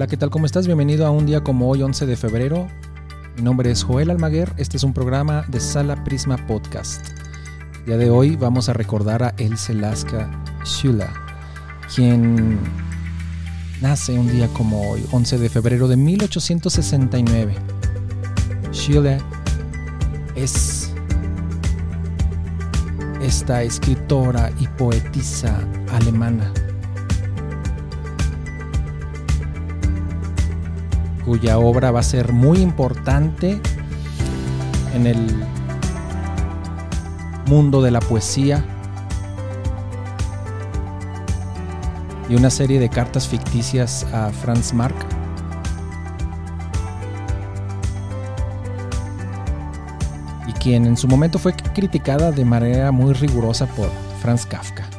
Hola, ¿qué tal? ¿Cómo estás? Bienvenido a un día como hoy, 11 de febrero. Mi nombre es Joel Almaguer. Este es un programa de Sala Prisma Podcast. El día de hoy vamos a recordar a Else Laska Schüler, quien nace un día como hoy, 11 de febrero de 1869. Schüler es esta escritora y poetisa alemana cuya obra va a ser muy importante en el mundo de la poesía y una serie de cartas ficticias a Franz Marc. Y quien en su momento fue criticada de manera muy rigurosa por Franz Kafka.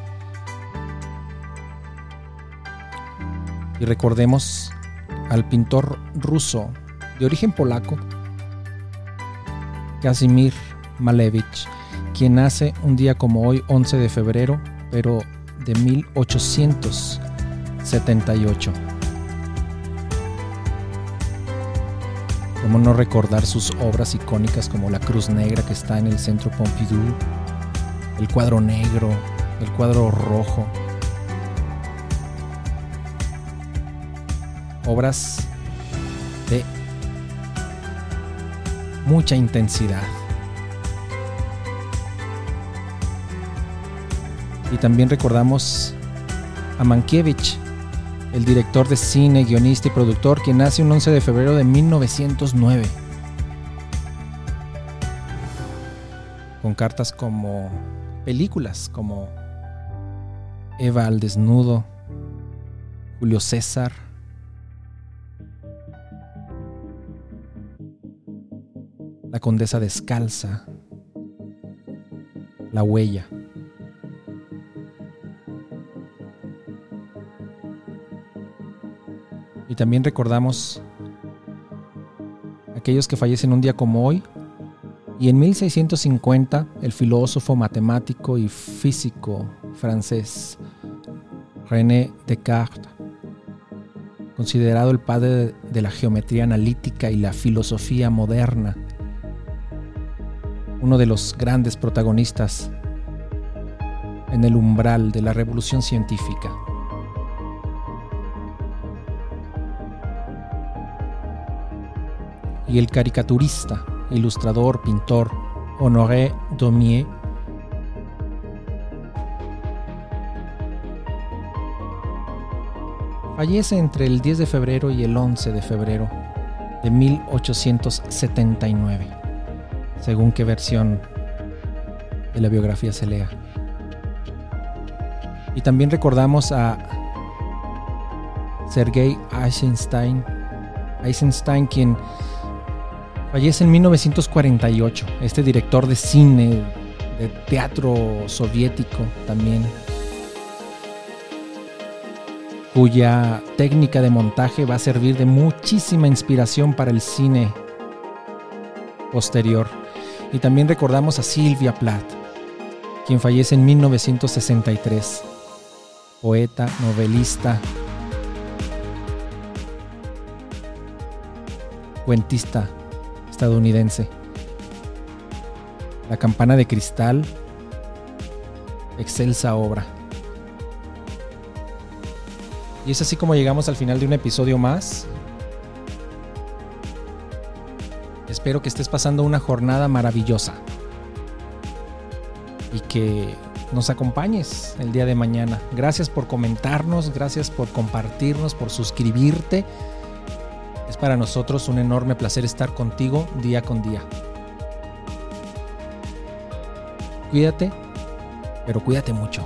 Y recordemos al pintor ruso de origen polaco, Casimir Malevich, quien nace un día como hoy, 11 de febrero, pero de 1878. ¿Cómo no recordar sus obras icónicas como La Cruz Negra que está en el Centro Pompidou, el cuadro negro, el cuadro rojo, obras de mucha intensidad. Y también recordamos a Mankiewicz, el director de cine, guionista y productor, quien nace un 11 de febrero de 1909. Con cartas como películas como Eva al desnudo, Julio César, La Condesa Descalza, La Huella. Y también recordamos aquellos que fallecen un día como hoy. Y en 1650, el filósofo, matemático y físico francés René Descartes, considerado el padre de la geometría analítica y la filosofía moderna, uno de los grandes protagonistas en el umbral de la revolución científica. Y el caricaturista, ilustrador, pintor Honoré Daumier fallece entre el 10 de febrero y el 11 de febrero de 1879 según qué versión de la biografía se lea. Y también recordamos a Sergei Eisenstein, Eisenstein quien fallece en 1948, este director de cine, de teatro soviético también, cuya técnica de montaje va a servir de muchísima inspiración para el cine posterior. Y también recordamos a Silvia Plath, quien fallece en 1963, poeta, novelista, cuentista estadounidense. La campana de cristal, excelsa obra. Y es así como llegamos al final de un episodio más. Espero que estés pasando una jornada maravillosa y que nos acompañes el día de mañana. Gracias por comentarnos, gracias por compartirnos, por suscribirte. Es para nosotros un enorme placer estar contigo día con día. Cuídate, pero cuídate mucho.